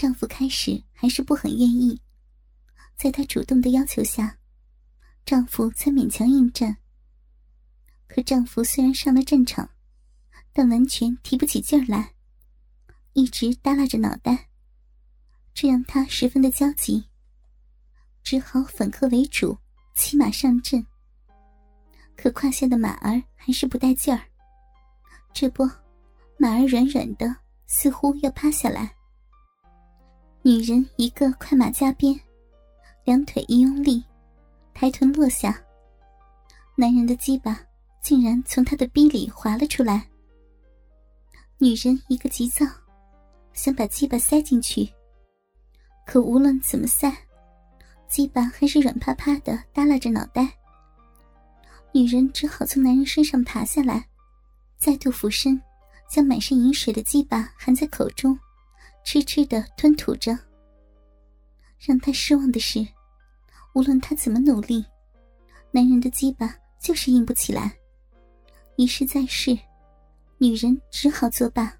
丈夫开始还是不很愿意，在她主动的要求下，丈夫才勉强应战。可丈夫虽然上了战场，但完全提不起劲儿来，一直耷拉着脑袋，这让她十分的焦急，只好反客为主，骑马上阵。可胯下的马儿还是不带劲儿，这不，马儿软软的，似乎要趴下来。女人一个快马加鞭，两腿一用力，抬臀落下。男人的鸡巴竟然从她的逼里滑了出来。女人一个急躁，想把鸡巴塞进去，可无论怎么塞，鸡巴还是软趴趴的耷拉着脑袋。女人只好从男人身上爬下来，再度俯身，将满是饮水的鸡巴含在口中。痴痴的吞吐着。让他失望的是，无论他怎么努力，男人的鸡巴就是硬不起来。一试再试，女人只好作罢。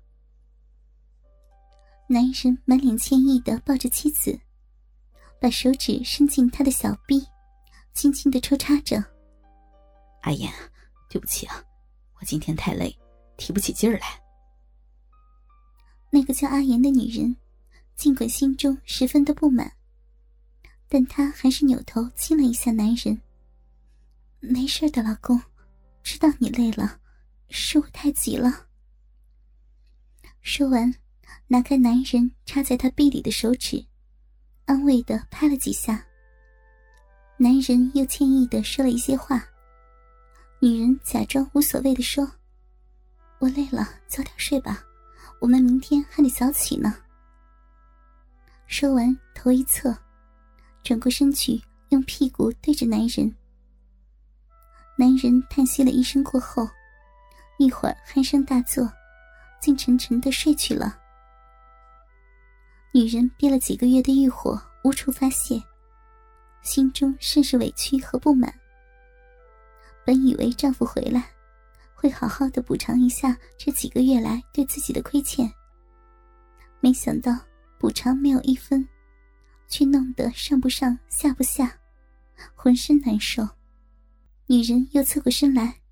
男人满脸歉意的抱着妻子，把手指伸进她的小臂，轻轻的抽插着。阿言，对不起啊，我今天太累，提不起劲儿来。那个叫阿言的女人，尽管心中十分的不满，但她还是扭头亲了一下男人。没事的，老公，知道你累了，是我太急了。说完，拿开男人插在他臂里的手指，安慰的拍了几下。男人又歉意的说了一些话，女人假装无所谓的说：“我累了，早点睡吧。”我们明天还得早起呢。说完，头一侧，转过身去，用屁股对着男人。男人叹息了一声过后，一会儿鼾声大作，竟沉沉的睡去了。女人憋了几个月的欲火无处发泄，心中甚是委屈和不满。本以为丈夫回来。会好好的补偿一下这几个月来对自己的亏欠。没想到补偿没有一分，却弄得上不上下不下，浑身难受。女人又侧过身来，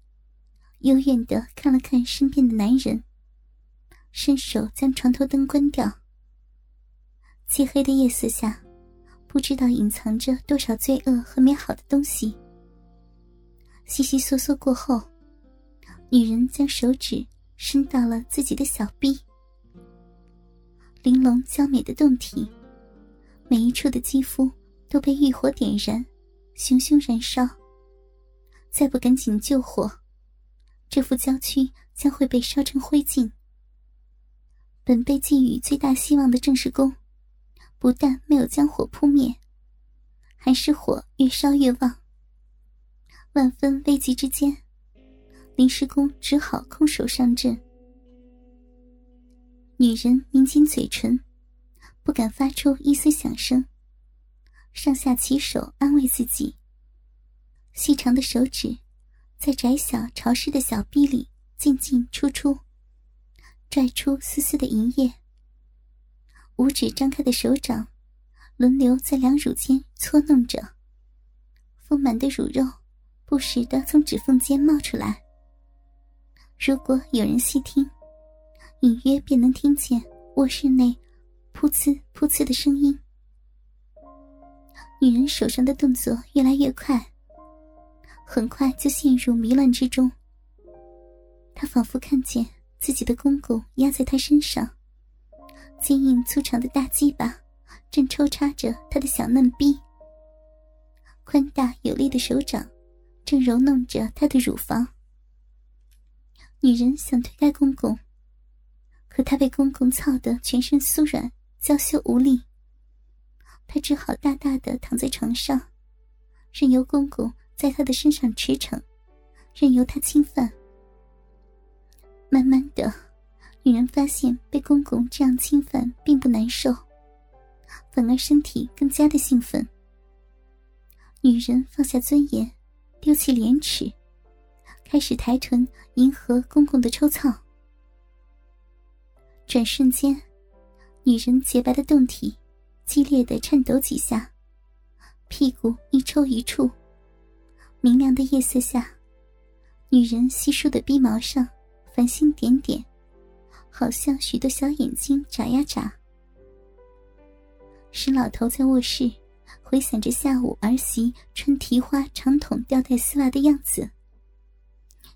幽怨的看了看身边的男人，伸手将床头灯关掉。漆黑的夜色下，不知道隐藏着多少罪恶和美好的东西。悉悉嗦嗦过后。女人将手指伸到了自己的小臂，玲珑娇美的胴体，每一处的肌肤都被欲火点燃，熊熊燃烧。再不赶紧救火，这副娇躯将会被烧成灰烬。本被寄予最大希望的郑世公，不但没有将火扑灭，还是火越烧越旺。万分危急之间。临时工只好空手上阵。女人抿紧嘴唇，不敢发出一丝响声，上下其手安慰自己。细长的手指在窄小潮湿的小臂里进进出出，拽出丝丝的银液。五指张开的手掌轮流在两乳间搓弄着，丰满的乳肉不时的从指缝间冒出来。如果有人细听，隐约便能听见卧室内噗呲噗呲的声音。女人手上的动作越来越快，很快就陷入迷乱之中。她仿佛看见自己的公公压在她身上，坚硬粗长的大鸡巴正抽插着她的小嫩逼，宽大有力的手掌正揉弄着她的乳房。女人想推开公公，可她被公公操得全身酥软、娇羞无力。她只好大大的躺在床上，任由公公在她的身上驰骋，任由他侵犯。慢慢的，女人发现被公公这样侵犯并不难受，反而身体更加的兴奋。女人放下尊严，丢弃廉耻。开始抬臀迎合公公的抽操，转瞬间，女人洁白的胴体激烈的颤抖几下，屁股一抽一触，明亮的夜色下，女人稀疏的鼻毛上繁星点点，好像许多小眼睛眨呀眨。石老头在卧室回想着下午儿媳穿提花长筒吊带丝袜的样子，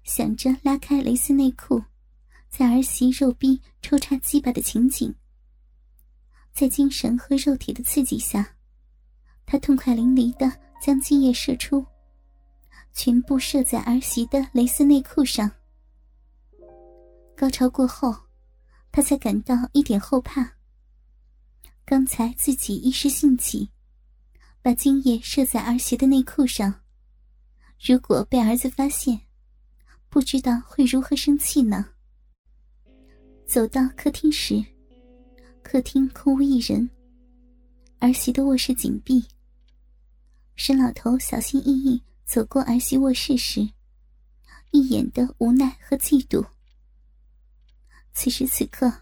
想着拉开蕾丝内裤，在儿媳肉逼抽插鸡巴的情景。在精神和肉体的刺激下，他痛快淋漓的将精液射出，全部射在儿媳的蕾丝内裤上。高潮过后，他才感到一点后怕。刚才自己一时兴起，把精液射在儿媳的内裤上，如果被儿子发现，不知道会如何生气呢？走到客厅时。客厅空无一人，儿媳的卧室紧闭。沈老头小心翼翼走过儿媳卧室时，一眼的无奈和嫉妒。此时此刻，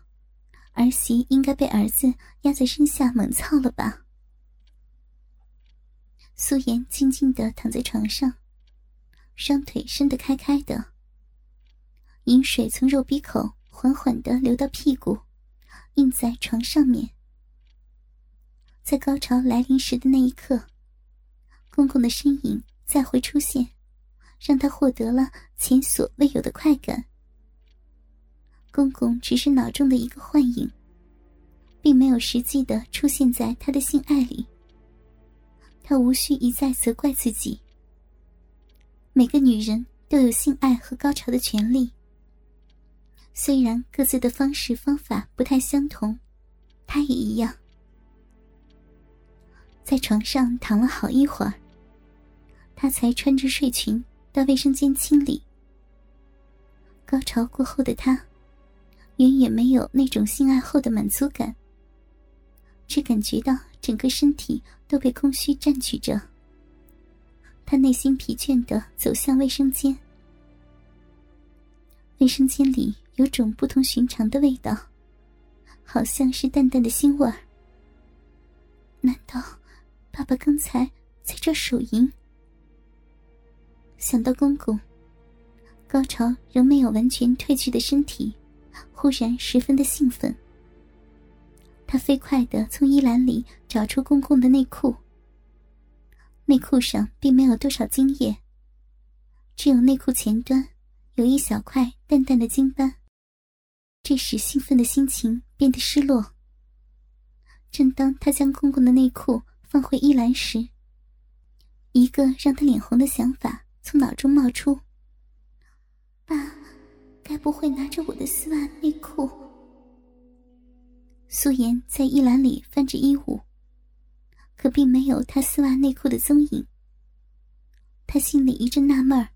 儿媳应该被儿子压在身下猛操了吧？素颜静静的躺在床上，双腿伸得开开的，饮水从肉鼻口缓缓的流到屁股。印在床上面，在高潮来临时的那一刻，公公的身影再会出现，让他获得了前所未有的快感。公公只是脑中的一个幻影，并没有实际的出现在他的性爱里。他无需一再责怪自己。每个女人都有性爱和高潮的权利。虽然各自的方式方法不太相同，他也一样。在床上躺了好一会儿，他才穿着睡裙到卫生间清理。高潮过后的他，远远没有那种性爱后的满足感，只感觉到整个身体都被空虚占据着。他内心疲倦的走向卫生间，卫生间里。有种不同寻常的味道，好像是淡淡的腥味儿。难道爸爸刚才在这手淫？想到公公，高潮仍没有完全褪去的身体，忽然十分的兴奋。他飞快的从衣篮里找出公公的内裤，内裤上并没有多少精液，只有内裤前端有一小块淡淡的精斑。这时，兴奋的心情变得失落。正当他将公公的内裤放回衣篮时，一个让他脸红的想法从脑中冒出：“爸，该不会拿着我的丝袜内裤？”素颜在衣篮里翻着衣物，可并没有他丝袜内裤的踪影。他心里一阵纳闷儿：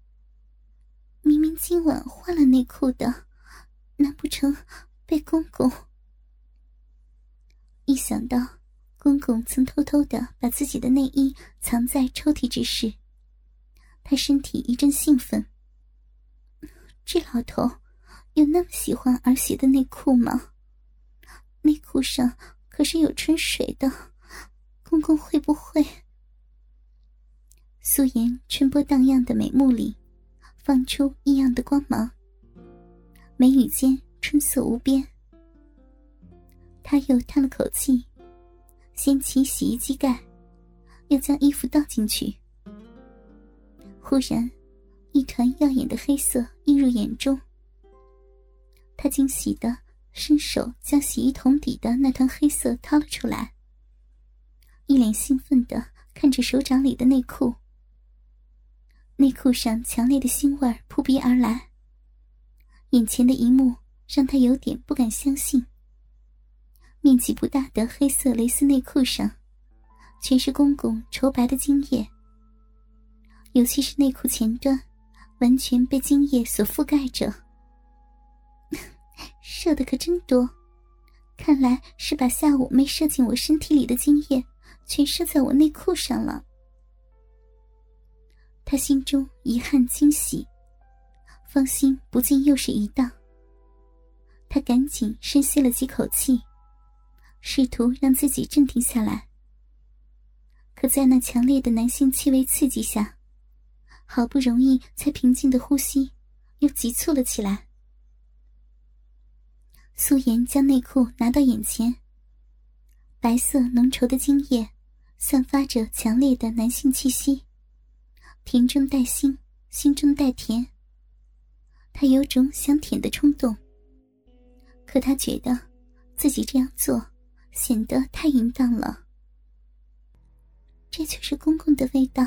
明明今晚换了内裤的。难不成被公公？一想到公公曾偷偷的把自己的内衣藏在抽屉之事，他身体一阵兴奋。这老头有那么喜欢儿媳的内裤吗？内裤上可是有春水的，公公会不会？素颜春波荡漾的美目里，放出异样的光芒。眉宇间春色无边，他又叹了口气，掀起洗衣机盖，要将衣服倒进去。忽然，一团耀眼的黑色映入眼中。他惊喜的伸手将洗衣桶底的那团黑色掏了出来，一脸兴奋的看着手掌里的内裤。内裤上强烈的腥味扑鼻而来。眼前的一幕让他有点不敢相信。面积不大的黑色蕾丝内裤上，全是公公稠白的精液，尤其是内裤前端，完全被精液所覆盖着。射的可真多，看来是把下午没射进我身体里的精液，全射在我内裤上了。他心中遗憾惊喜。芳心不禁又是一荡。他赶紧深吸了几口气，试图让自己镇定下来。可在那强烈的男性气味刺激下，好不容易才平静的呼吸又急促了起来。苏颜将内裤拿到眼前，白色浓稠的精液散发着强烈的男性气息，甜中带腥，腥中带甜。他有种想舔的冲动，可他觉得自己这样做显得太淫荡了。这就是公公的味道，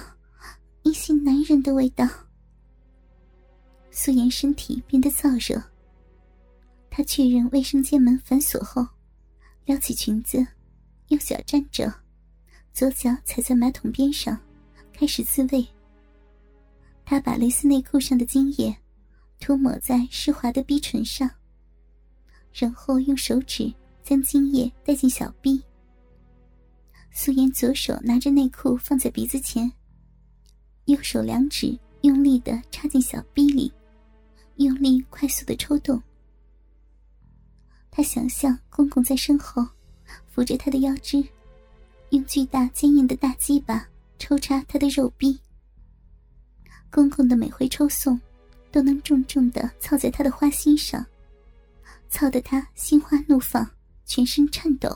一性男人的味道。素颜身体变得燥热，她确认卫生间门反锁后，撩起裙子，右脚站着，左脚踩在马桶边上，开始自慰。她把蕾丝内裤上的精液。涂抹在湿滑的逼唇上，然后用手指将精液带进小逼。素颜左手拿着内裤放在鼻子前，右手两指用力的插进小逼里，用力快速的抽动。他想象公公在身后扶着他的腰肢，用巨大坚硬的大鸡巴抽插他的肉逼。公公的每回抽送。都能重重的操在他的花心上，操得他心花怒放，全身颤抖。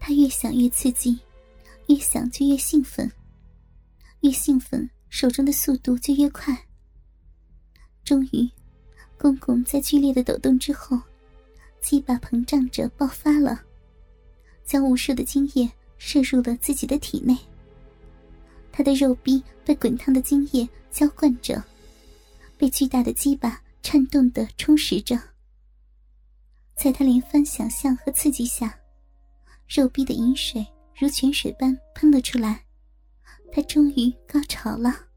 他越想越刺激，越想就越兴奋，越兴奋手中的速度就越快。终于，公公在剧烈的抖动之后，鸡巴膨胀着爆发了，将无数的精液射入了自己的体内。他的肉壁被滚烫的精液浇灌着。被巨大的鸡巴颤动的充实着，在他连番想象和刺激下，肉壁的饮水如泉水般喷了出来，他终于高潮了。